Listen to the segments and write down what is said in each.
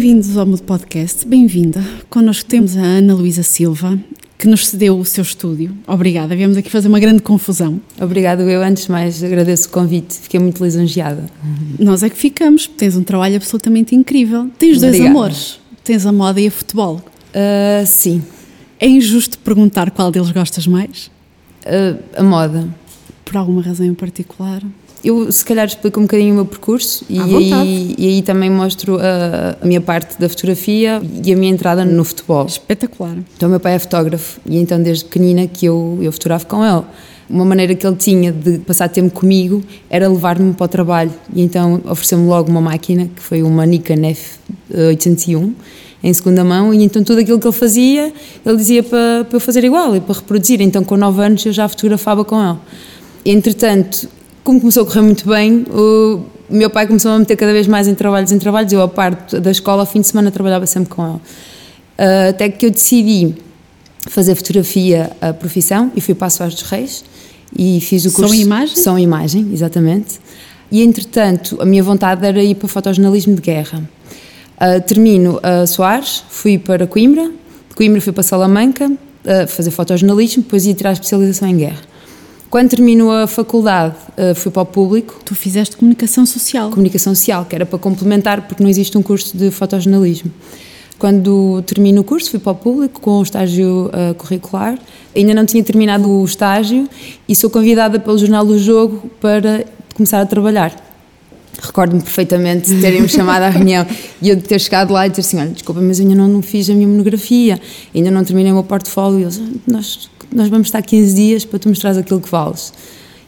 Bem-vindos ao Mudo Podcast, bem-vinda. Connosco temos a Ana Luísa Silva, que nos cedeu o seu estúdio. Obrigada, viemos aqui fazer uma grande confusão. Obrigado, eu antes de mais agradeço o convite, fiquei muito lisonjeada. Nós é que ficamos, tens um trabalho absolutamente incrível. Tens dois Obrigada. amores, tens a moda e a futebol. Uh, sim, É injusto perguntar qual deles gostas mais? Uh, a moda. Por alguma razão em particular? Eu se calhar explico um bocadinho o meu percurso e aí, e aí também mostro a, a minha parte da fotografia e a minha entrada no futebol. Espetacular. Então, meu pai é fotógrafo e então, desde pequenina, que eu, eu fotografo com ele. Uma maneira que ele tinha de passar tempo comigo era levar-me para o trabalho. E então, ofereceu-me logo uma máquina, que foi uma Nikon F801, em segunda mão. E então, tudo aquilo que ele fazia, ele dizia para, para eu fazer igual e para reproduzir. Então, com 9 anos, eu já fotografava com ele. Entretanto, como começou a correr muito bem, o meu pai começou a meter cada vez mais em trabalhos em trabalhos. Eu, a parte da escola, ao fim de semana, trabalhava sempre com ele. Uh, até que eu decidi fazer fotografia a profissão e fui para a Soares dos Reis e fiz o curso e imagem? E Imagem, exatamente. E entretanto, a minha vontade era ir para fotojornalismo de guerra. Uh, termino a Soares, fui para Coimbra, de Coimbra fui para Salamanca uh, fazer fotojornalismo, depois ia tirar a especialização em guerra. Quando termino a faculdade, uh, fui para o público, Tu fizeste comunicação social. comunicação social, que era para complementar, porque não existe um curso de fotojornalismo. Quando termino o curso, fui para o público com o estágio uh, curricular. Ainda não tinha terminado o estágio e sou convidada pelo Jornal do Jogo para começar a trabalhar. Recordo-me perfeitamente de terem-me chamado à reunião e eu de ter chegado lá e dizer assim: Olha, desculpa, mas ainda não, não fiz a minha monografia, ainda não terminei o meu portfólio. E eles, "Ah, nós, nós vamos estar 15 dias para tu mostrares aquilo que vales.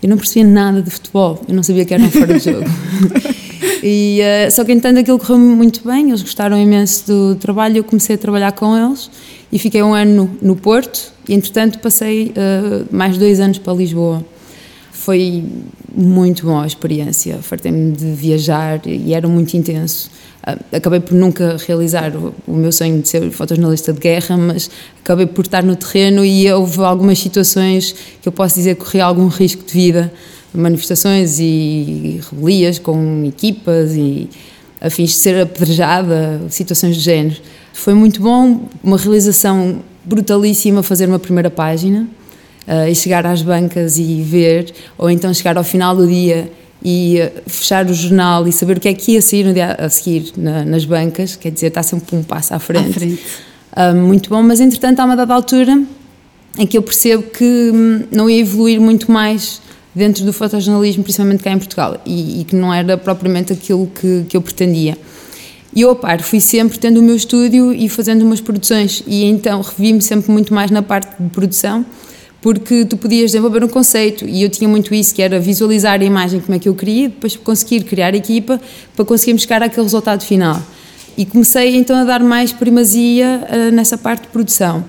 Eu não percebia nada de futebol, eu não sabia que era um fora de jogo. E, eh, só que, entanto, aquilo correu muito bem, eles gostaram imenso do trabalho, eu comecei a trabalhar com eles e fiquei um ano no, no Porto e, entretanto, passei eh, mais dois anos para Lisboa. Foi muito boa a experiência, fartei-me de viajar e era muito intenso. Ah, Acabei por nunca realizar o, meu sonho de ser fotojornalista de guerra, mas acabei por estar no terreno e houve algumas situações que eu posso dizer que corri algum risco de vida, manifestações e rebelias com equipas e afins de ser apedrejada, situações de género. Foi muito bom, uma realização brutalíssima fazer uma primeira página uh, e chegar às bancas e ver, ou então chegar ao final do dia e uh, fechar o jornal e saber o que é que ia sair no dia a seguir na- nas bancas, quer dizer, está sempre um passo à frente. À frente. Uh, muito bom, mas entretanto há uma dada altura em que eu percebo que hum, não ia evoluir muito mais dentro do fotojornalismo, principalmente cá em Portugal, e, e que não era propriamente aquilo que, que eu pretendia. E eu, a par, fui sempre tendo o meu estúdio e fazendo umas produções, e então revi-me sempre muito mais na parte de produção, porque tu podias desenvolver um conceito, e eu tinha muito isso, que era visualizar a imagem como é que eu queria, depois conseguir criar a equipa para conseguirmos chegar àquele resultado final. E comecei então a dar mais primazia eh, nessa parte de produção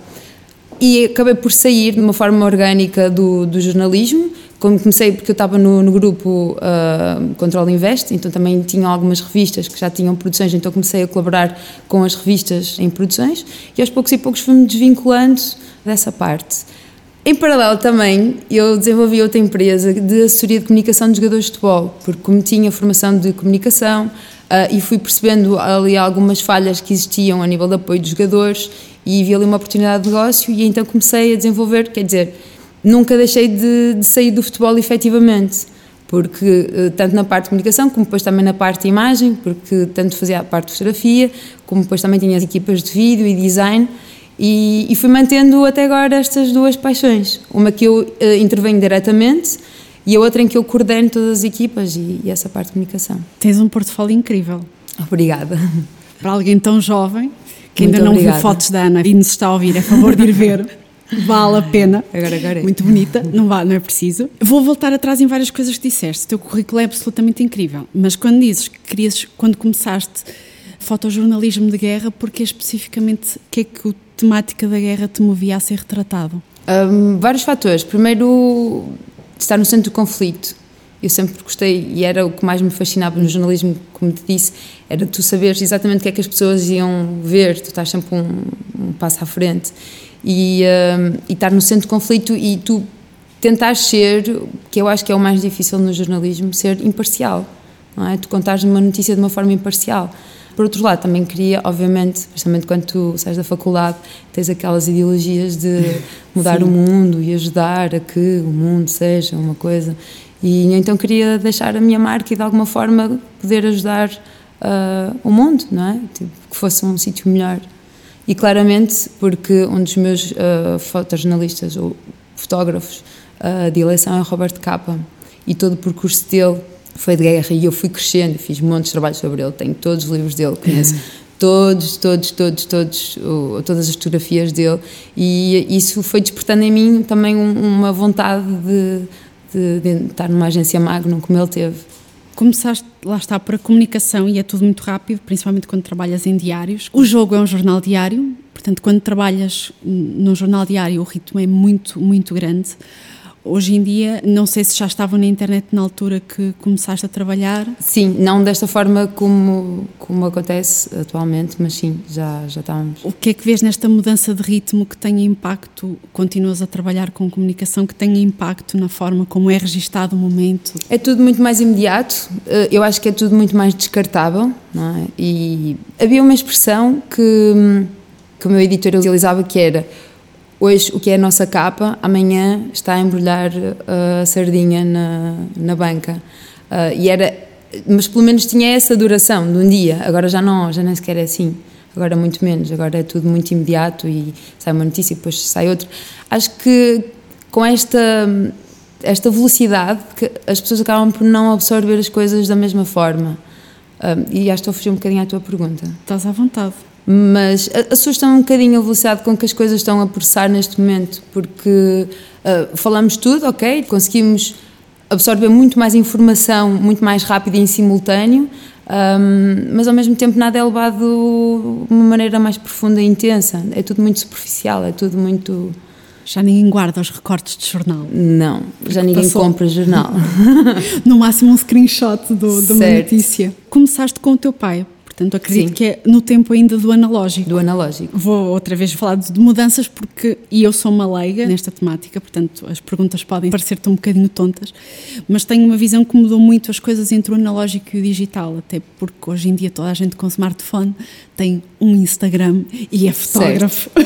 e acabei por sair de uma forma orgânica do, do jornalismo. Como comecei, porque eu estava no, no grupo uh, Control Invest, então também tinha algumas revistas que já tinham produções, então comecei a colaborar com as revistas em produções e aos poucos e poucos fui-me desvinculando dessa parte. Em paralelo também, eu desenvolvi outra empresa de assessoria de comunicação de jogadores de futebol, porque como tinha formação de comunicação ah, e fui percebendo ali algumas falhas que existiam a nível de apoio dos jogadores e vi ali uma oportunidade de negócio e então comecei a desenvolver, quer dizer, nunca deixei de, de sair do futebol efetivamente, porque eh, tanto na parte de comunicação como depois também na parte de imagem, porque tanto fazia a parte de fotografia, como depois também tinha as equipas de vídeo e design, e, e fui mantendo até agora estas duas paixões. Uma que eu eh, intervenho diretamente e a outra em que eu coordeno todas as equipas e, e essa parte de comunicação. Tens um portfólio incrível. Obrigada. Para alguém tão jovem, que ainda Muito não obrigada. viu fotos da Ana e nos está a ouvir, é favor de ir ver. Vale a pena. Agora, agora é. Muito bonita, não, vá, não é preciso. Vou voltar atrás em várias coisas que disseste. O teu currículo é absolutamente incrível. Mas quando dizes que querias, quando começaste fotojornalismo de guerra, porque especificamente o que é que a temática da guerra te movia a ser retratado? Hum, vários fatores. Primeiro, estar no centro do conflito. Eu sempre gostei, e era o que mais me fascinava no jornalismo, como te disse, era tu saberes exatamente o que é que as pessoas iam ver, tu estás sempre um, um passo à frente. E, hum, e estar no centro do conflito e tu tentar ser, que eu acho que é o mais difícil no jornalismo, ser imparcial. Não é? Tu contares uma notícia de uma forma imparcial. Por outro lado, também queria, obviamente, principalmente quando tu sais da faculdade, tens aquelas ideologias de mudar Sim. o mundo e ajudar a que o mundo seja uma coisa. E então queria deixar a minha marca e de alguma forma poder ajudar uh, o mundo, não é? Tipo, que fosse um sítio melhor. E claramente, porque um dos meus uh, fotojornalistas ou fotógrafos uh, de eleição é Roberto Capa e todo o percurso dele foi de guerra e eu fui crescendo, fiz montes de trabalho sobre ele, tenho todos os livros dele, conheço todos, todos, todos, todos, todas as fotografias dele e isso foi despertando em mim também uma vontade de, de, de estar numa agência Magnum como ele teve. Começaste, lá está, para a comunicação e é tudo muito rápido, principalmente quando trabalhas em diários. O jogo é um jornal diário, portanto, quando trabalhas num jornal diário, o ritmo é muito, muito grande. Hoje em dia, não sei se já estavam na internet na altura que começaste a trabalhar. Sim, não desta forma como, como acontece atualmente, mas sim, já, já estávamos. O que é que vês nesta mudança de ritmo que tem impacto, continuas a trabalhar com comunicação, que tem impacto na forma como é registado o momento? É tudo muito mais imediato, eh, eu acho que é tudo muito mais descartável, não é? E havia uma expressão que, que o meu editor utilizava que era Hoje, o que é a nossa capa, amanhã está a embrulhar uh, a sardinha na, na banca. Uh, e era, mas pelo menos tinha essa duração de um dia. Agora já não, já nem sequer é assim. Agora muito menos. Agora é tudo muito imediato e sai uma notícia e depois sai outra. Acho que com esta esta velocidade que as pessoas acabam por não absorver as coisas da mesma forma. Uh, e acho que estou a fugir um bocadinho à tua pergunta. Estás à vontade mas assusta um bocadinho a velocidade com que as coisas estão a processar neste momento, porque uh, falamos tudo, ok, conseguimos absorver muito mais informação, muito mais rápido e em simultâneo, um, mas ao mesmo tempo nada é levado de uma maneira mais profunda e intensa, é tudo muito superficial, é tudo muito... Já ninguém guarda os recortes de jornal? Não, já ninguém passou. compra jornal. no máximo um screenshot do, de uma notícia. Começaste com o teu pai, Portanto, acredito Sim. que é no tempo ainda do analógico. Do analógico. Vou outra vez falar de mudanças porque e eu sou uma leiga nesta temática, portanto as perguntas podem parecer-te um bocadinho tontas, mas tenho uma visão que mudou muito as coisas entre o analógico e o digital, até porque hoje em dia toda a gente com smartphone tem um Instagram e é fotógrafo.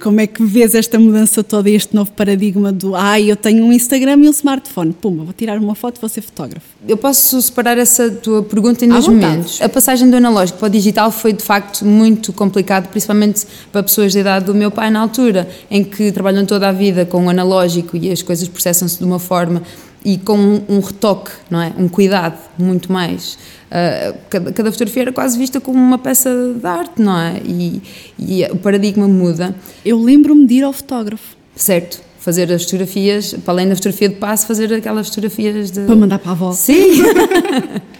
Como é que vês esta mudança toda, este novo paradigma do ah, eu tenho um Instagram e um smartphone, pumba, vou tirar uma foto, vou ser fotógrafo? Eu posso separar essa tua pergunta em dois momentos. A passagem do analógico para o digital foi de facto muito complicado, principalmente para pessoas da idade do meu pai na altura, em que trabalham toda a vida com o analógico e as coisas processam-se de uma forma e com um, um, retoque, não é? Um cuidado muito mais. Uh, cada, cada, fotografia era quase vista como uma peça de arte, não é? E, e o paradigma muda. Eu lembro-me de ir ao fotógrafo. Certo. Fazer as fotografias, para além da fotografia de passo, fazer aquelas fotografias de. Para mandar para a avó. Sim!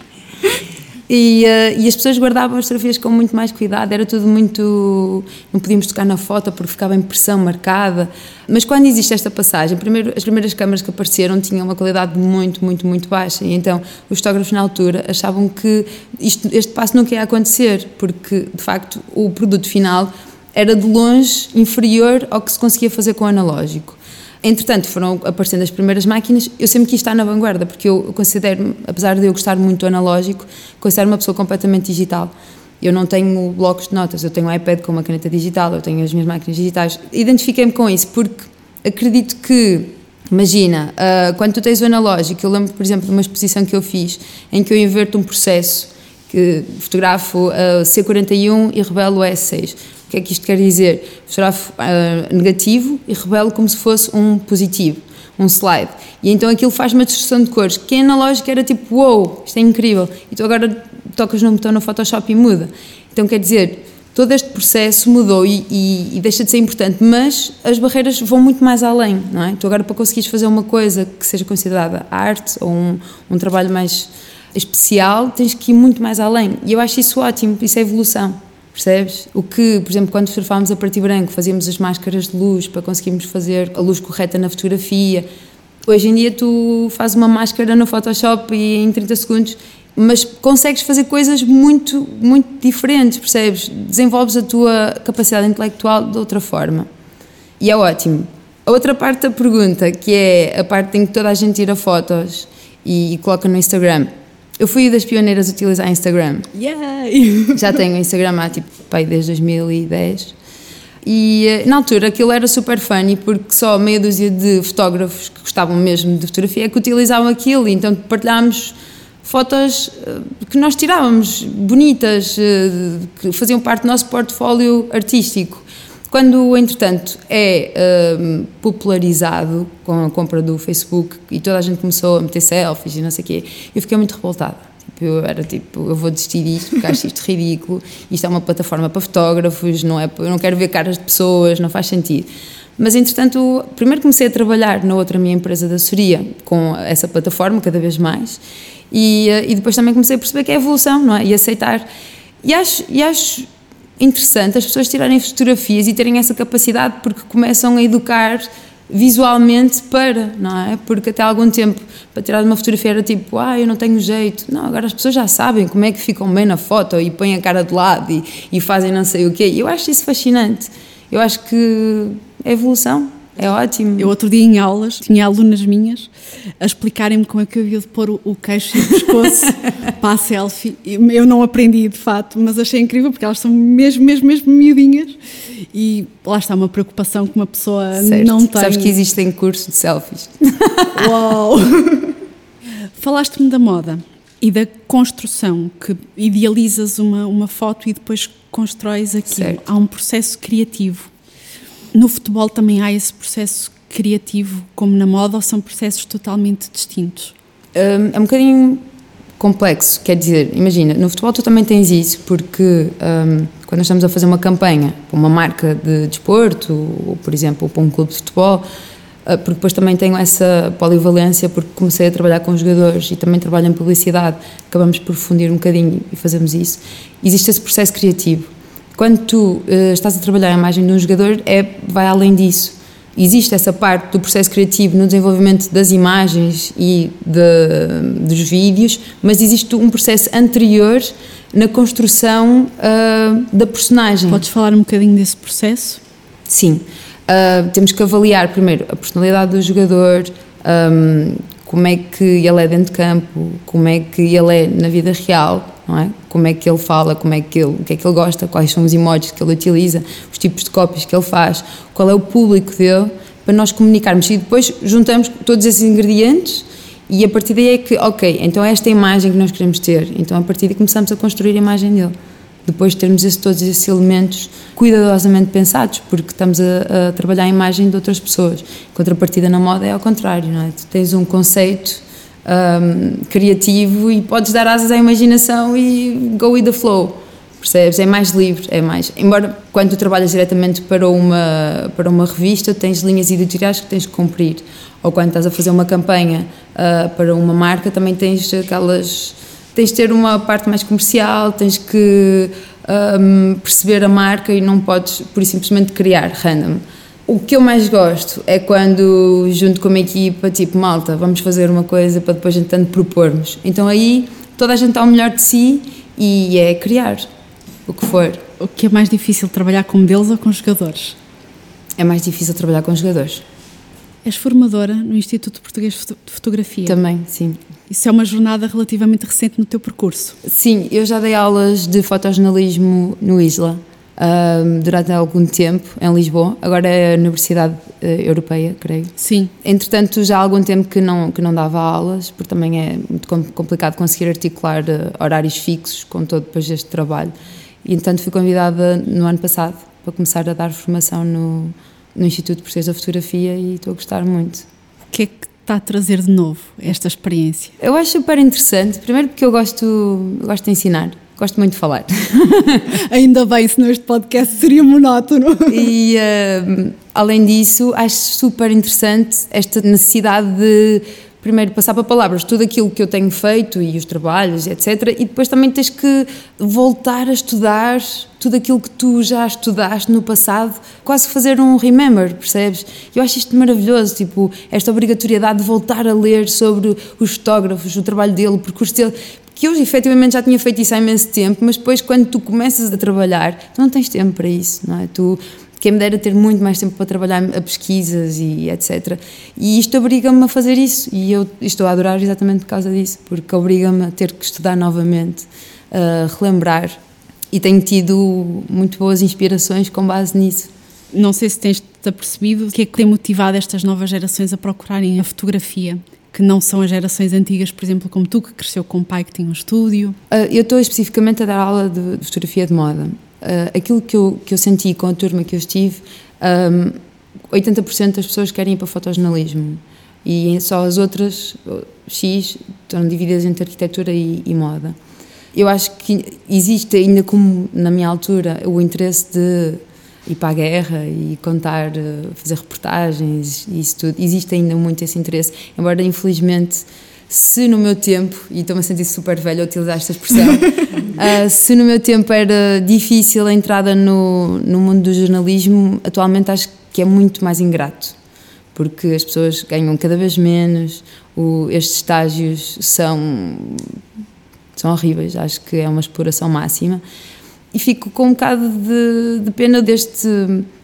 E, uh, e, as pessoas guardavam as fotografias com muito mais cuidado, era tudo muito. Não podíamos tocar na foto porque ficava impressão marcada. Mas quando existe esta passagem, primeiro, as primeiras câmaras que apareceram tinham uma qualidade muito, muito, muito baixa. E então os fotógrafos na altura achavam que isto, este passo nunca ia acontecer, porque de facto o produto final era de longe inferior ao que se conseguia fazer com o analógico. Entretanto, foram aparecendo as primeiras máquinas. Eu sempre quis estar na vanguarda, porque eu considero, apesar de eu gostar muito do analógico, considero uma pessoa completamente digital. Eu não tenho blocos de notas, eu tenho um iPad com uma caneta digital, eu tenho as minhas máquinas digitais. Identifiquei-me com isso, porque acredito que, imagina, uh, quando tu tens o analógico, eu lembro, por exemplo, de uma exposição que eu fiz, em que eu inverto um processo, que fotografo uh, C41 e revelo o S6 o que é que isto quer dizer? Fotografo uh, negativo e revelo como se fosse um positivo, um slide. E então aquilo faz uma distorção de cores, que analógico era tipo, uou, wow, isto é incrível. E tu agora tocas num botão no Photoshop e muda. Então quer dizer, todo este processo mudou e, e, e, deixa de ser importante, mas as barreiras vão muito mais além, não é? Tu agora para conseguires fazer uma coisa que seja considerada arte ou um, um trabalho mais especial, tens que ir muito mais além. E eu acho isso ótimo, isso é evolução. Percebes? O que, por exemplo, quando fotografámos a partir branco, fazíamos as máscaras de luz para conseguirmos fazer a luz correta na fotografia. Hoje em dia tu fazes uma máscara no Photoshop e em 30 segundos, mas consegues fazer coisas muito, muito diferentes, percebes? Desenvolves a tua capacidade intelectual de outra forma. E é ótimo. A outra parte da pergunta, que é a parte em que toda a gente tira fotos e coloca no Instagram, Eu fui das pioneiras a utilizar Instagram. Yay! Já tenho Instagram há tipo, pai, desde 2010. E eh, na altura aquilo era super funny porque só meia dúzia de fotógrafos que gostavam mesmo de fotografia é que utilizavam aquilo, então partilhámos fotos eh, que nós tirávamos, bonitas, eh, que faziam parte do nosso portfólio artístico. Quando, entretanto, é um, popularizado com a compra do Facebook e toda a gente começou a meter selfies e não sei o quê, eu fiquei muito revoltada. Tipo, eu era tipo, eu vou desistir disto porque acho isto ridículo, isto é uma plataforma para fotógrafos, não é, eu não quero ver caras de pessoas, não faz sentido. Mas, entretanto, primeiro comecei a trabalhar na outra minha empresa da assessoria com essa plataforma, cada vez mais, e, eh, e depois também comecei a perceber que é evolução, não é? E aceitar. E acho, e acho interessante as pessoas tirarem fotografias e terem essa capacidade porque começam a educar visualmente para, não é? Porque até algum tempo para tirar uma fotografia era tipo, ah, eu não tenho jeito. Não, agora as pessoas já sabem como é que ficam bem na foto e põem a cara de lado e, e fazem não sei o quê. Eu acho isso fascinante. Eu acho que é evolução. É ótimo. Eu outro dia em aulas tinha alunas minhas a explicarem-me como é que eu havia de pôr o, o queixo e o pescoço para a selfie. Eu não aprendi de fato, mas achei incrível porque elas são mesmo, mesmo, mesmo miudinhas e lá está uma preocupação que uma pessoa certo. não tem. Sabes que existem cursos de selfies. Uau! Falaste-me da moda e da construção, que idealizas uma, uma foto e depois constróis aquilo. Certo. Há um processo criativo no futebol também há esse processo criativo, como na moda, ou são processos totalmente distintos? Um, é um bocadinho complexo, quer dizer, imagina, no futebol tu também tens isso, porque um, quando estamos a fazer uma campanha para uma marca de desporto, ou por exemplo, para um clube de futebol, uh, porque depois também tenho essa polivalência, porque comecei a trabalhar com jogadores e também trabalho em publicidade, acabamos por fundir um bocadinho e fazemos isso. Existe esse processo criativo quando tu uh, estás a trabalhar a imagem de um jogador, é, vai além disso. Existe essa parte do processo criativo no desenvolvimento das imagens e de, dos vídeos, mas existe um processo anterior na construção uh, da personagem. Podes falar um bocadinho desse processo? Sim. Uh, temos que avaliar primeiro a personalidade do jogador, um, como é que ele é dentro de campo, como é que ele é na vida real, não é? Como é que ele fala, como é que ele, o que é que ele gosta, quais são os emojis que ele utiliza, os tipos de cópias que ele faz, qual é o público dele, para nós comunicarmos. E depois juntamos todos esses ingredientes e a partir daí é que, ok, então é esta a imagem que nós queremos ter. Então a partir daí começamos a construir a imagem dele. Depois de termos esse, todos esses elementos cuidadosamente pensados, porque estamos a, a, trabalhar a imagem de outras pessoas. Contrapartida na moda é ao contrário, não é? Tu tens um conceito um, criativo e podes dar asas à imaginação e go with the flow. Percebes? É mais livre, é mais. Embora quando tu trabalhas diretamente para uma, para uma revista, tens linhas editoriais que tens que cumprir. Ou quando estás a fazer uma campanha uh, para uma marca, também tens aquelas. Tens de ter uma parte mais comercial, tens que um, perceber a marca e não podes, por simplesmente, criar random. O que eu mais gosto é quando, junto com uma equipa, tipo, malta, vamos fazer uma coisa para depois, entanto, propormos. Então aí toda a gente está ao melhor de si e é criar o que for. O que é mais difícil, trabalhar com modelos ou com jogadores? É mais difícil trabalhar com jogadores. És formadora no Instituto Português de Fotografia. Também, sim. Isso é uma jornada relativamente recente no teu percurso. Sim, eu já dei aulas de fotojornalismo no Isla durante algum tempo em Lisboa, agora é a Universidade uh, Europeia, creio. Sim. Entretanto, já há algum tempo que não, que não dava aulas, porque também é muito complicado conseguir articular uh, horários fixos com todo depois este trabalho. E, entretanto, fui convidada no ano passado para começar a dar formação no, no Instituto Português da Fotografia e estou a gostar muito. O que é que está a trazer de novo esta experiência? Eu acho super interessante, primeiro porque eu gosto, gosto de ensinar Gosto muito de falar. Ainda bem, senão este podcast seria monótono. E uh, além disso, acho super interessante esta necessidade de primeiro passar para palavras tudo aquilo que eu tenho feito e os trabalhos, etc. E depois também tens que voltar a estudar tudo aquilo que tu já estudaste no passado, quase fazer um remember, percebes? Eu acho isto maravilhoso, tipo, esta obrigatoriedade de voltar a ler sobre os fotógrafos, o trabalho dele, o percurso dele, que eu efetivamente já tinha feito isso há imenso tempo, mas depois quando tu começas a trabalhar, tu não tens tempo para isso, não é? Tu quem me dera ter muito mais tempo para trabalhar a pesquisas e etc. E isto obriga-me a fazer isso e eu estou a adorar exatamente por causa disso, porque obriga-me a ter que estudar novamente, a relembrar e tenho tido muito boas inspirações com base nisso. Não sei se tens-te apercebido o que é que tem motivado estas novas gerações a procurarem a fotografia que não são as gerações antigas, por exemplo, como tu, que cresceu com um pai que tinha um estúdio? Uh, eu estou especificamente a dar aula de fotografia de moda. Uh, aquilo que eu, que eu senti com a turma que eu estive, um, 80% das pessoas querem ir para fotojornalismo e só as outras, X, estão divididas entre arquitetura e, e moda. Eu acho que existe ainda como na minha altura o interesse de ir para a guerra e contar, eh, fazer reportagens e isso tudo. Existe ainda muito esse interesse, embora infelizmente se no meu tempo, e estou-me a sentir super velha a utilizar esta expressão, uh, se no meu tempo era difícil a entrada no, no mundo do jornalismo, atualmente acho que é muito mais ingrato, porque as pessoas ganham cada vez menos, o, estes estágios são, são horríveis, acho que é uma exploração máxima. E fico com um bocado de, de, pena deste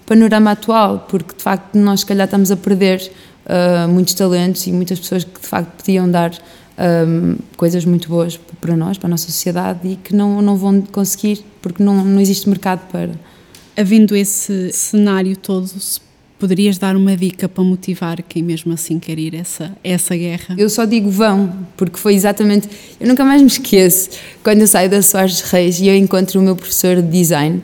panorama atual, porque de facto nós se calhar estamos a perder uh, muitos talentos e muitas pessoas que de facto podiam dar um, ah, coisas muito boas para nós, para a nossa sociedade e que não, não vão conseguir porque não, não existe mercado para. Havendo esse cenário todo, poderias dar uma dica para motivar quem mesmo assim quer ir essa essa guerra? Eu só digo vão, porque foi exatamente. Eu nunca mais me esqueço quando eu saio da Soares Reis e eu encontro o meu professor de design.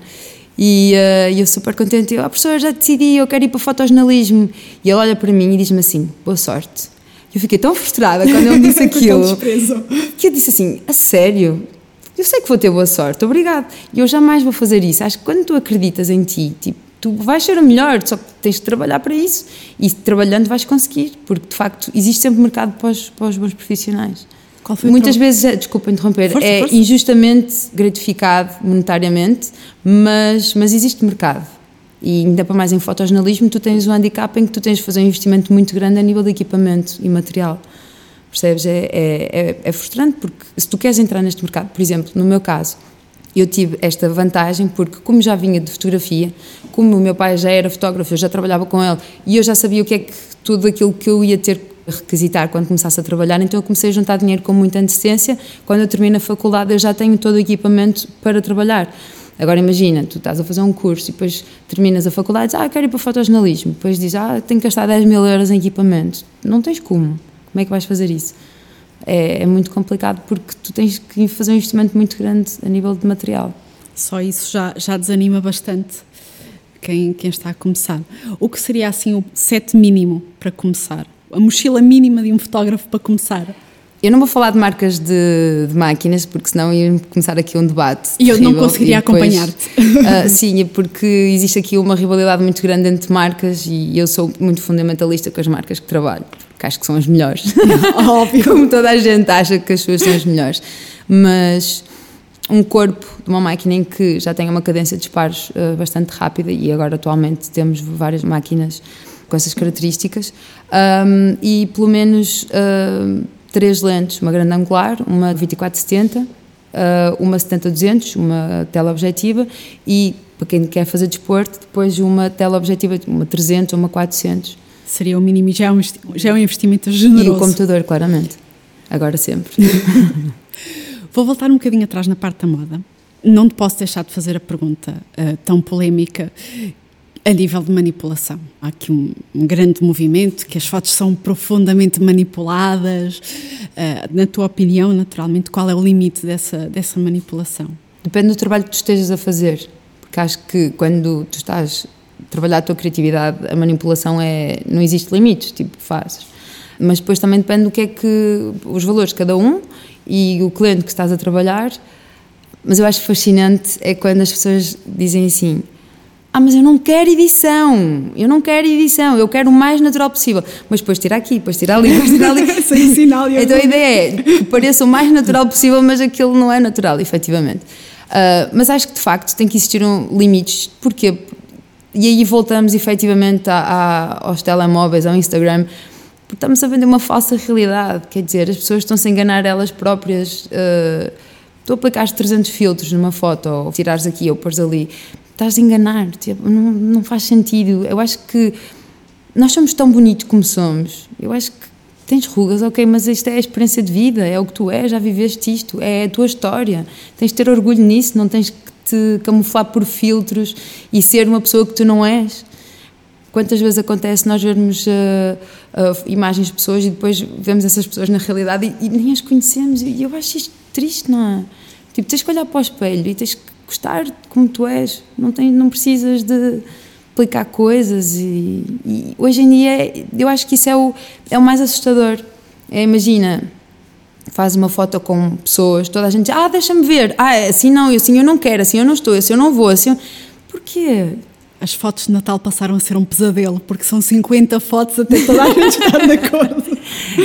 E uh, eu super contente, eu, ah, professor, já decidi, eu quero ir para fotojornalismo. E ele olha para mim e diz-me assim: boa sorte. Eu fiquei tão frustrada quando ele me disse aquilo que eu disse assim: a sério? Eu sei que vou ter boa sorte, obrigado. E eu jamais vou fazer isso. Acho que quando tu acreditas em ti, tipo, tu vais ser o melhor, só que tens de trabalhar para isso e trabalhando vais conseguir, porque de facto existe sempre mercado para os, para os bons profissionais. Muitas vezes, é, desculpa interromper, força, é força. injustamente gratificado monetariamente, mas, mas existe mercado. E ainda para mais em fotojornalismo, tu tens um handicap em que tu tens de fazer um investimento muito grande a nível de equipamento e material. Percebes? É, é, é, é frustrante porque se tu queres entrar neste mercado, por exemplo, no meu caso, eu tive esta vantagem porque, como já vinha de fotografia, como o meu pai já era fotógrafo, eu já trabalhava com ele e eu já sabia o que é que tudo aquilo que eu ia ter requisitar quando começasse a trabalhar, então eu comecei a juntar dinheiro com muita antecedência. Quando eu termino a faculdade, eu já tenho todo o equipamento para trabalhar. Agora imagina, tu estás a fazer um curso e depois terminas a faculdade e dizes, ah, quero ir para fotojornalismo. Depois dizes, ah, tenho que gastar 10 mil euros em equipamento. Não tens como. Como é que vais fazer isso? É, é, muito complicado porque tu tens que fazer um investimento muito grande a nível de material. Só isso já, já desanima bastante quem, quem está a começar. O que seria assim o set mínimo para começar? A mochila mínima de um fotógrafo para começar? Eu não vou falar de marcas de, de, máquinas, porque senão ia começar aqui um debate. E eu não conseguiria acompanhar-te. Uh, sim, é porque existe aqui uma rivalidade muito grande entre marcas e eu sou muito fundamentalista com as marcas que trabalho, porque acho que são as melhores. Óbvio. Como toda a gente acha que as suas são as melhores. Mas um corpo de uma máquina em que já tem uma cadência de disparos uh, bastante rápida e agora atualmente temos várias máquinas com essas características um, e pelo menos. Uh, três lentes, uma grande angular, uma 24-70, ah, uma 70-200, uma teleobjetiva e, para quem quer fazer desporto, depois uma teleobjetiva, uma 300 ou uma 400. Seria o mínimo, já é um, já é um investimento generoso. E o computador, claramente. Agora sempre. Vou voltar um bocadinho atrás na parte da moda. Não te posso deixar de fazer a pergunta uh, tão polémica a nível de manipulação. Há aqui um, um, grande movimento que as fotos são profundamente manipuladas. Uh, na tua opinião, naturalmente, qual é o limite dessa, dessa manipulação? Depende do trabalho que tu estejas a fazer. Porque acho que quando tu estás a trabalhar a tua criatividade, a manipulação é. não existe limites, tipo, fazes. Mas depois também depende do que é que. os valores de cada um e o cliente que estás a trabalhar. Mas eu acho fascinante é quando as pessoas dizem assim ah, mas eu não quero edição, eu não quero edição, eu quero o mais natural possível. Mas depois tira aqui, depois tira ali, depois tira ali. Sem sinal. Então a ideia é que pareça o mais natural possível, mas aquilo não é natural, efetivamente. Uh, mas acho que de facto tem que existir um, limites. Porquê? E aí voltamos efetivamente a, a, aos telemóveis, ao Instagram, porque estamos a vender uma falsa realidade. Quer dizer, as pessoas estão-se a enganar elas próprias. Uh, tu aplicares 300 filtros numa foto, ou tirares aqui ou pôres ali, estás a enganar, tipo, não, não faz sentido. Eu acho que nós somos tão bonitos como somos. Eu acho que tens rugas, ok, mas isto é a experiência de vida, é o que tu és, já viveste isto, é a tua história. Tens de ter orgulho nisso, não tens que te camuflar por filtros e ser uma pessoa que tu não és. Quantas vezes acontece nós vermos uh, uh, imagens de pessoas e depois vemos essas pessoas na realidade e, e nem as conhecemos? E eu acho isto triste, não é? Tipo, tens que olhar para o espelho e tens que gostar de como tu és. Não, tens, não precisas de explicar coisas e, e, hoje em dia eu acho que isso é o, é o mais assustador. É, imagina, faz uma foto com pessoas, toda a gente diz, ah, deixa-me ver, ah, é assim não, assim eu não quero, assim eu não estou, assim eu não vou, assim eu... Porquê? As fotos de Natal passaram a ser um pesadelo, porque são 50 fotos até toda a gente estar de acordo.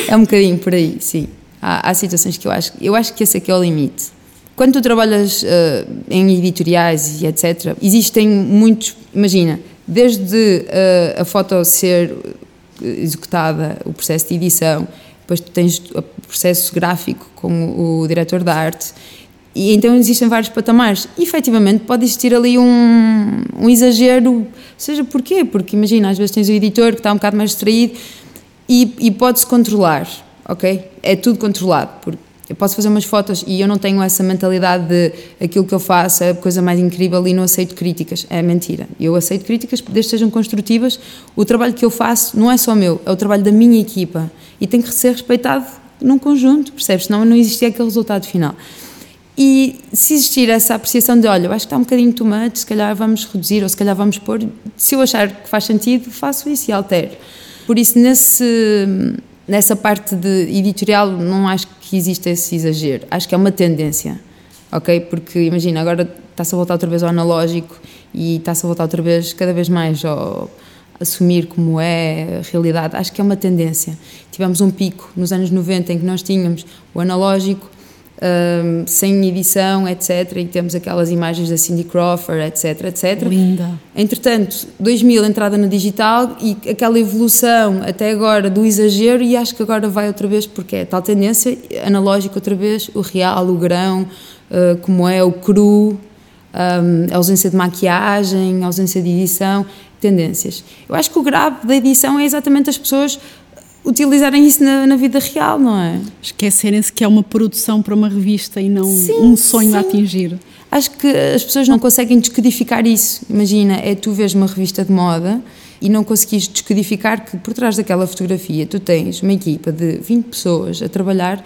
É um bocadinho por aí, sim. Há, há situações que eu acho, eu acho que esse aqui é o limite. Quando tu trabalhas uh, em editoriais e etc., existem muitos, imagina, desde uh, a foto ser executada, o processo de edição, depois tu tens o processo gráfico com o diretor de arte, e então existem vários patamares. E efetivamente pode existir ali um, um exagero, seja porquê? Porque imagina, às vezes tens o editor que está um bocado mais distraído e, e pode-se controlar, ok? É tudo controlado, porque eu posso fazer umas fotos e eu não tenho essa mentalidade de aquilo que eu faço é a coisa mais incrível e não aceito críticas. É mentira. Eu aceito críticas desde que sejam construtivas. O trabalho que eu faço não é só meu, é o trabalho da minha equipa e tem que ser respeitado num conjunto, percebes? Senão não existia aquele resultado final. E se existir essa apreciação de, olha, eu acho que está um bocadinho tomate, se calhar vamos reduzir ou se calhar vamos pôr, se eu achar que faz sentido, faço isso e altero. Por isso, nesse, nessa parte de editorial, não acho que exista esse exagero. Acho que é uma tendência, ok? Porque imagina, agora está-se a voltar outra vez ao analógico e está-se a voltar outra vez, cada vez mais ao assumir como é a realidade. Acho que é uma tendência. Tivemos um pico nos anos 90 em que nós tínhamos o analógico um, sem edição, etc. E temos aquelas imagens da Cindy Crawford, etc, etc. Linda. Entretanto, 2000 entrada no digital e aquela evolução até agora do exagero e acho que agora vai outra vez porque é tal tendência analógica outra vez, o real, o grão, uh, como é o cru, um, a ausência de maquiagem, a ausência de edição, tendências. Eu acho que o grave da edição é exatamente as pessoas utilizarem isso na, na, vida real, não é? Esquecerem-se que é uma produção para uma revista e não sim, um sonho sim. a atingir. Acho que as pessoas não conseguem descodificar isso. Imagina, é tu vês uma revista de moda e não conseguis descodificar que por trás daquela fotografia tu tens uma equipa de 20 pessoas a trabalhar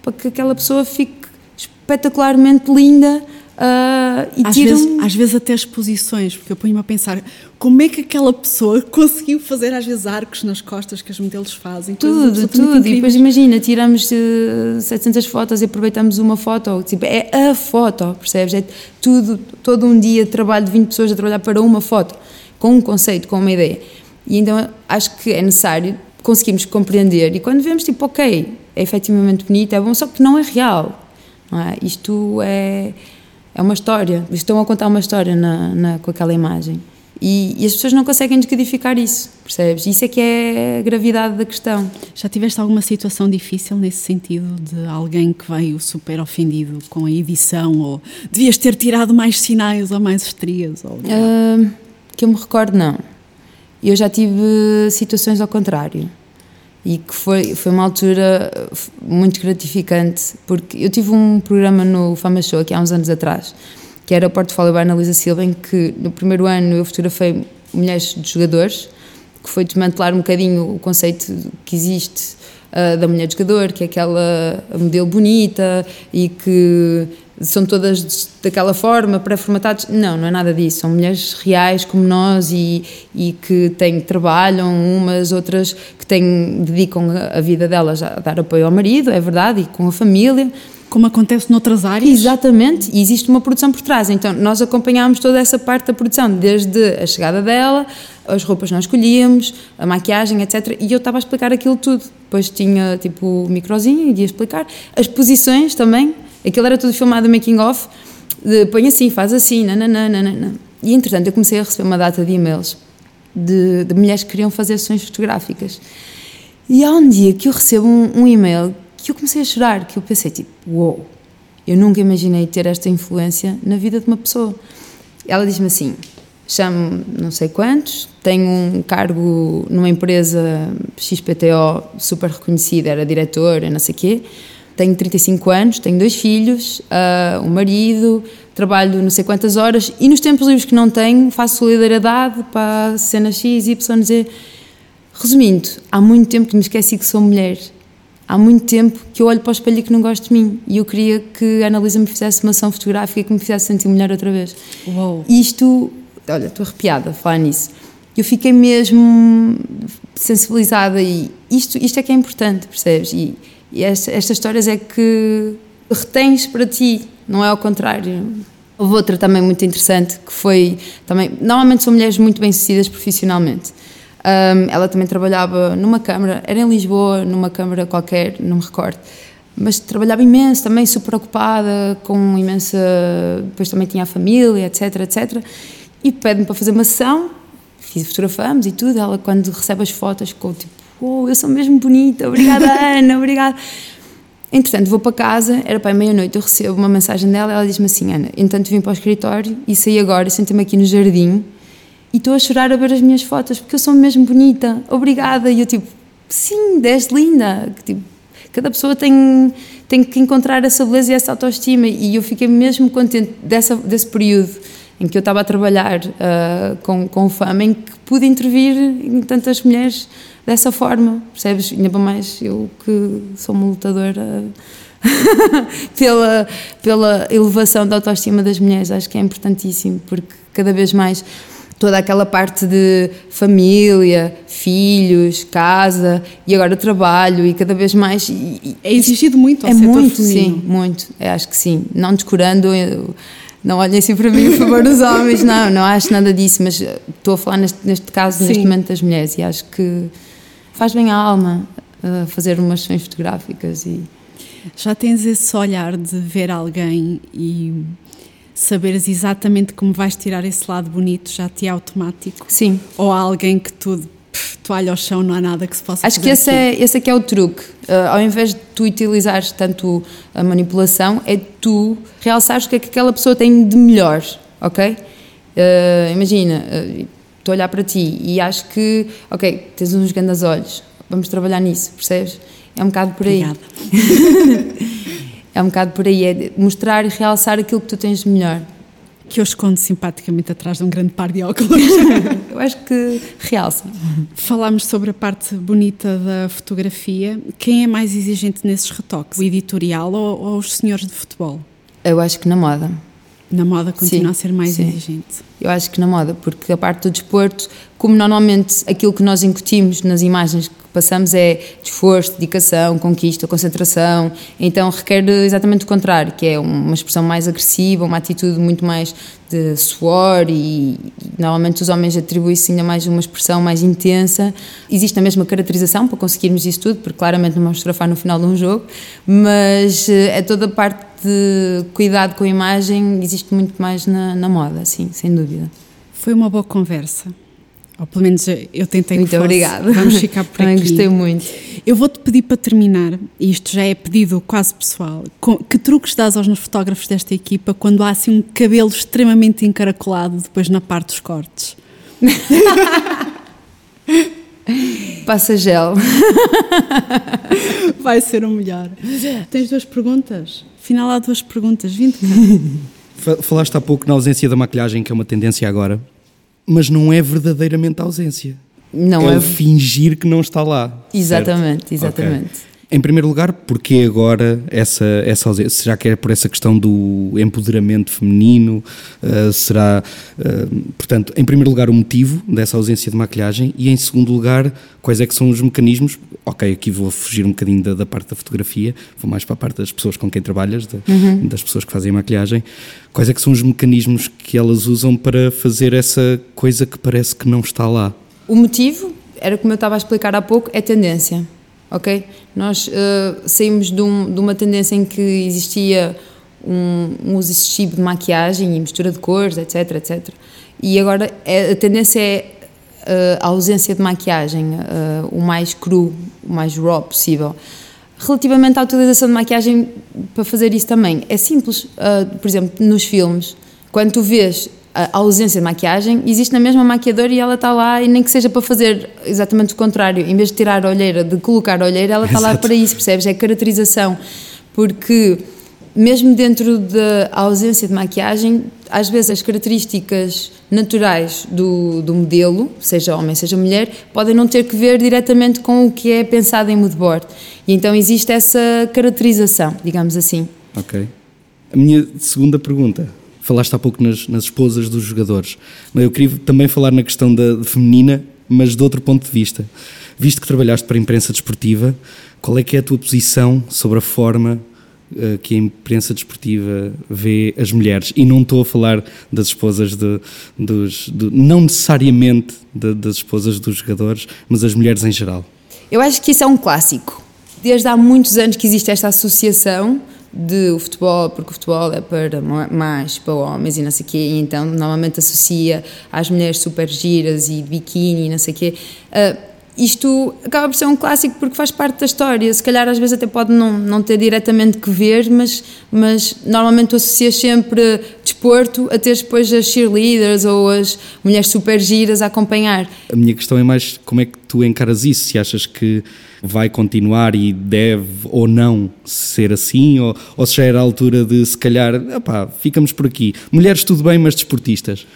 para que aquela pessoa fique espetacularmente linda Uh, e às, tiram... vezes, às vezes até exposições, porque eu ponho-me a pensar como é que aquela pessoa conseguiu fazer às vezes arcos nas costas que as modelos fazem. Tudo, tudo. E depois imagina, tiramos uh, eh, 700 fotos e aproveitamos uma foto. Tipo, é a foto, percebes? É tudo, todo um dia de trabalho de 20 pessoas a trabalhar para uma foto, com um conceito, com uma ideia. E então acho que é necessário conseguirmos compreender e quando vemos tipo, ok, é efetivamente bonito, é bom, só que não é real. Não é? Isto é é uma história. Estão a contar uma história na, na com aquela imagem. E, e, as pessoas não conseguem descodificar isso, percebes? Isso é que é a gravidade da questão. Já tiveste alguma situação difícil nesse sentido de alguém que veio super ofendido com a edição ou devias ter tirado mais sinais ou mais estrias? Ou... Uh, que eu me recordo, não. Eu já tive situações ao contrário e que foi, foi uma altura muito gratificante, porque eu tive um programa no Fama Show aqui há uns anos atrás, que era o Portfólio by Analisa Silva, em que no primeiro ano eu fotografei mulheres de jogadores, que foi desmantelar um bocadinho o conceito que existe uh, da mulher de jogador, que é aquela modelo bonita e que são todas daquela forma, pré-formatados. Não, não é nada disso. São mulheres reais como nós e, e que têm, trabalham, umas, outras que têm, dedicam a vida delas a dar apoio ao marido, é verdade, e com a família. Como acontece noutras áreas? Exatamente, e existe uma produção por trás. Então, nós acompanhámos toda essa parte da produção, desde a chegada dela, as roupas nós escolhíamos, a maquiagem, etc. E eu estava a explicar aquilo tudo. Depois tinha, tipo, o microzinho e ia explicar. As posições também, Aquilo era tudo filmado making off, de põe assim, faz assim, nananana. E entretanto eu comecei a receber uma data de e-mails de, de mulheres que queriam fazer sessões fotográficas. E há um dia que eu recebo um, um e-mail que eu comecei a chorar, que eu pensei tipo, uou, wow, eu nunca imaginei ter esta influência na vida de uma pessoa. Ela diz-me assim: chamo não sei quantos, tenho um cargo numa empresa XPTO super reconhecida, era diretora, não sei quê. Tenho 35 anos, tenho dois filhos, uh, um marido, trabalho não sei quantas horas e nos tempos livres que não tenho faço solidariedade para cena X, Y, Z. Resumindo, há muito tempo que me esqueci que sou mulher. Há muito tempo que eu olho para o espelho e que não gosto de mim. E eu queria que a Analisa me fizesse uma ação fotográfica e que me fizesse sentir mulher outra vez. Uou. Isto, olha, estou arrepiada a falar nisso. Eu fiquei mesmo sensibilizada e isto, isto é que é importante, percebes? E, e esta, estas histórias é que retens para ti, não é ao contrário. Houve outra também muito interessante que foi também. Normalmente são mulheres muito bem-sucedidas profissionalmente. Um, ela também trabalhava numa câmara, era em Lisboa, numa câmara qualquer, não me recordo, mas trabalhava imenso, também super ocupada, com imensa. Depois também tinha a família, etc, etc. E pede-me para fazer uma sessão, fiz, fotografamos e tudo. Ela, quando recebe as fotos, ficou tipo: Oh, eu sou mesmo bonita, obrigada, Ana, obrigada. Entretanto, vou para casa, era para meia-noite, eu recebo uma mensagem dela, ela diz-me assim: Ana, entanto vim para o escritório e saí agora, sentei-me aqui no jardim e estou a chorar a ver as minhas fotos porque eu sou mesmo bonita, obrigada. E eu, tipo, sim, és linda. Tipo, cada pessoa tem, tem que encontrar essa beleza e essa autoestima. E eu fiquei mesmo contente dessa, desse período em que eu estava a trabalhar uh, com, com fama, em que pude intervir em tantas mulheres dessa forma, percebes? Ainda mais eu que sou uma lutadora pela, pela elevação da autoestima das mulheres, acho que é importantíssimo, porque cada vez mais toda aquela parte de família, filhos, casa e agora trabalho e cada vez mais. E, é exigido muito ao é setor muito, feminino. sim, muito. Eu acho que sim. Não descurando, eu, não olhem assim para mim, por favor, os homens, não, não acho nada disso, mas estou a falar neste, neste caso, Sim. neste momento das mulheres e acho que faz bem à alma uh, fazer umas sessões fotográficas e Já tens esse olhar de ver alguém e saberes exatamente como vais tirar esse lado bonito, já te é automático? sim. Ou há alguém que tu, pff, toalha ao chão, não há nada que se possa Acho que esse aqui? é, esse é que é o truque. Uh, ao invés de tu utilizares tanto a manipulação, é tu realçares o que é que aquela pessoa tem de melhor, ok? Uh, imagina, uh, estou a olhar para ti e acho que, ok, tens uns grandes olhos, vamos trabalhar nisso, percebes? É um bocado por aí. Obrigada. É um bocado por aí, é mostrar e realçar aquilo que tu tens de melhor. Que eu escondo simpaticamente atrás de um grande par de óculos. Eu acho que realça. Falámos sobre a parte bonita da fotografia. Quem é mais exigente nesses retoques? O editorial ou, ou os senhores de futebol? Eu acho que na moda. Na moda continua Sim, a ser mais sim. exigente. Eu acho que na moda, porque a parte do desporto, como normalmente aquilo que nós incutimos nas imagens que passamos é esforço, dedicação, conquista, concentração, então requer exatamente o contrário, que é uma expressão mais agressiva, uma atitude muito mais de suor e, e normalmente os homens atribuem-se ainda mais uma expressão mais intensa. Existe a mesma caracterização para conseguirmos isso tudo, porque claramente não vamos fotografar no final de um jogo, mas eh, é toda a parte de cuidado com a imagem existe muito mais na, na moda, sim, sem dúvida. Foi uma boa conversa. Ou pelo menos eu tentei Muito obrigada. Vamos ficar por Também aqui. gostei muito. Eu vou-te pedir para terminar, e isto já é pedido quase pessoal, que truques dás aos meus fotógrafos desta equipa quando há assim um cabelo extremamente encaracolado depois na parte dos cortes? Passa gel. Vai ser o melhor. Tens duas perguntas? Afinal há duas perguntas. Vinte Falaste há pouco na ausência da maquilhagem, que é uma tendência agora, mas não é verdadeiramente ausência. Não é é. fingir que não está lá. Exatamente, certo? exatamente. Ok. Em primeiro lugar, porque agora essa, essa ausência? Já que é por essa questão do empoderamento feminino, uh, será. uh, portanto, em primeiro lugar, o motivo dessa ausência de maquilhagem e, em segundo lugar, quais é que são os mecanismos? Ok, aqui vou fugir um bocadinho da, da parte da fotografia, vou mais para a parte das pessoas com quem trabalhas, da- das pessoas que fazem a maquilhagem. Quais é que são os mecanismos que elas usam para fazer essa coisa que parece que não está lá? O motivo, era como eu estava a explicar há pouco, é tendência. Ok? Nós eh, saímos de, um- de uma tendência em que existia um, um uso excessivo de maquiagem e mistura de cores, etc, etc. E agora é- a tendência é eh, a ausência de maquiagem, eh, o mais cru, o mais raw possível. Relativamente à utilização de maquiagem para fazer isso também, é simples. Uh, por exemplo, nos filmes, quando tu vês a ausência de maquiagem, existe na mesma maquiadora e ela está lá, e nem que seja para fazer exatamente o contrário, em vez de tirar a olheira, de colocar a olheira, ela está lá para isso, percebes? É caracterização. Porque mesmo dentro da ausência de maquiagem, às vezes as características naturais do, do modelo, seja homem, seja mulher, podem não ter que ver diretamente com o que é pensado em moodboard. E então existe essa caracterização, digamos assim. Ok. A minha segunda pergunta. Falaste há pouco nas, nas esposas dos jogadores. Eu queria também falar na questão da feminina, mas de outro ponto de vista. Visto que trabalhaste para a imprensa desportiva, qual é que é a tua posição sobre a forma uh, que a imprensa desportiva vê as mulheres? E não estou a falar das esposas de, dos. De, não necessariamente de, das esposas dos jogadores, mas as mulheres em geral. Eu acho que isso é um clássico. Desde há muitos anos que existe esta associação de o futebol, porque o futebol é para mais para homens e não sei o quê, e então normalmente associa às mulheres super giras e biquíni e não sei o quê. Uh, isto acaba por ser um clássico porque faz parte da história. Se calhar às vezes até pode não, não ter diretamente que ver, mas, mas normalmente tu associas sempre desporto a ter depois as cheerleaders ou as mulheres super giras a acompanhar. A minha questão é mais como é que tu encaras isso? Se achas que vai continuar e deve ou não ser assim, ou, ou se já era a altura de se calhar, opá, ficamos por aqui. Mulheres tudo bem, mas desportistas.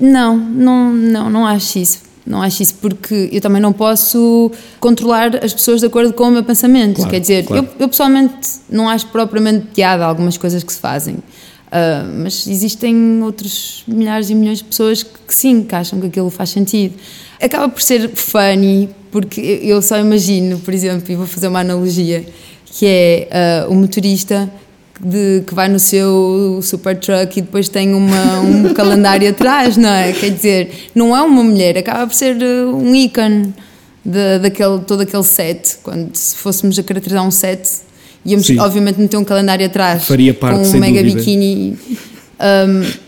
Não, não, não, não acho isso. Não acho isso porque eu também não posso controlar as pessoas de acordo com o meu pensamento. Claro, Quer dizer, claro. eu, eu, pessoalmente não acho propriamente piada algumas coisas que se fazem. Uh, mas existem outros milhares e milhões de pessoas que, que, sim, que acham que aquilo faz sentido. Acaba por ser funny, porque eu só imagino, por exemplo, e vou fazer uma analogia, que é uh, o motorista de, que vai no seu super truck e depois tem uma, um calendário atrás, não é? Quer dizer, não é uma mulher, acaba por ser uh, um ícone de, daquele, todo aquele set. Quando se fôssemos a caracterizar um set, íamos Sim. obviamente meter um calendário atrás Faria parte, com um mega dúvida. biquíni. Um,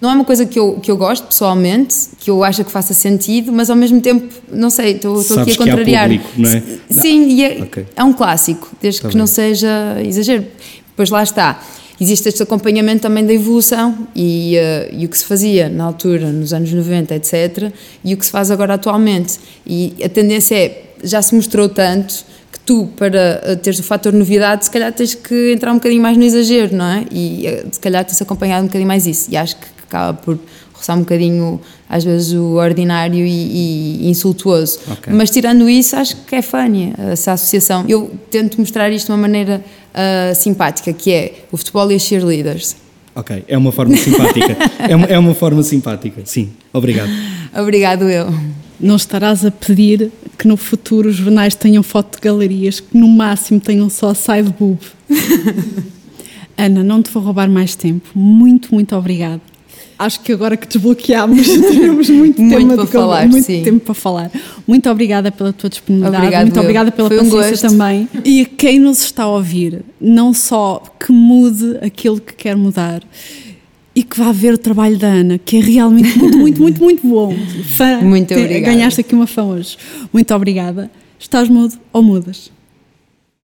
não é uma coisa que eu, que eu gosto pessoalmente, que eu acho que faça sentido, mas ao mesmo tempo, não sei, estou, estou aqui a contrariar. Que há público, não é? Sim, não. É, okay. é, um clássico, desde Está que bem. não seja exagero. Pois lá está. Existe este acompanhamento também da evolução e, uh, e, o que se fazia na altura, nos anos 90, etc., e o que se faz agora atualmente. E a tendência é, já se mostrou tanto tu, para eh, teres o fator novidade, se calhar tens que entrar um bocadinho mais no exagero, não é? E uh, se calhar tens acompanhado um bocadinho mais isso. E acho que acaba por roçar um bocadinho, às vezes, o ordinário e, e insultuoso. Okay. Mas tirando isso, acho que é funny essa associação. Eu tento mostrar isto de uma maneira uh, simpática, que é o futebol e as cheerleaders. Ok, é uma forma simpática. é, uma, é uma forma simpática, sim. Obrigado. Obrigado eu. Não estarás a pedir que no futuro os jornais tenham foto de galerias que no máximo tenham só side boob. Ana, não te vou roubar mais tempo. Muito, muito obrigada acho que agora que desbloqueámos temos muito, muito tempo para falar, muito sim. tempo para falar. Muito obrigada pela tua disponibilidade, Obrigado, muito eu. obrigada pela Foi paciência um também. E a quem nos está a ouvir, não só que mude aquilo que quer mudar, e que vá ver o trabalho da Ana, que é realmente muito, muito, muito, muito bom. Fã, muito obrigada. Ganhaste aqui uma fã hoje. Muito obrigada. Estás mudo ou mudas?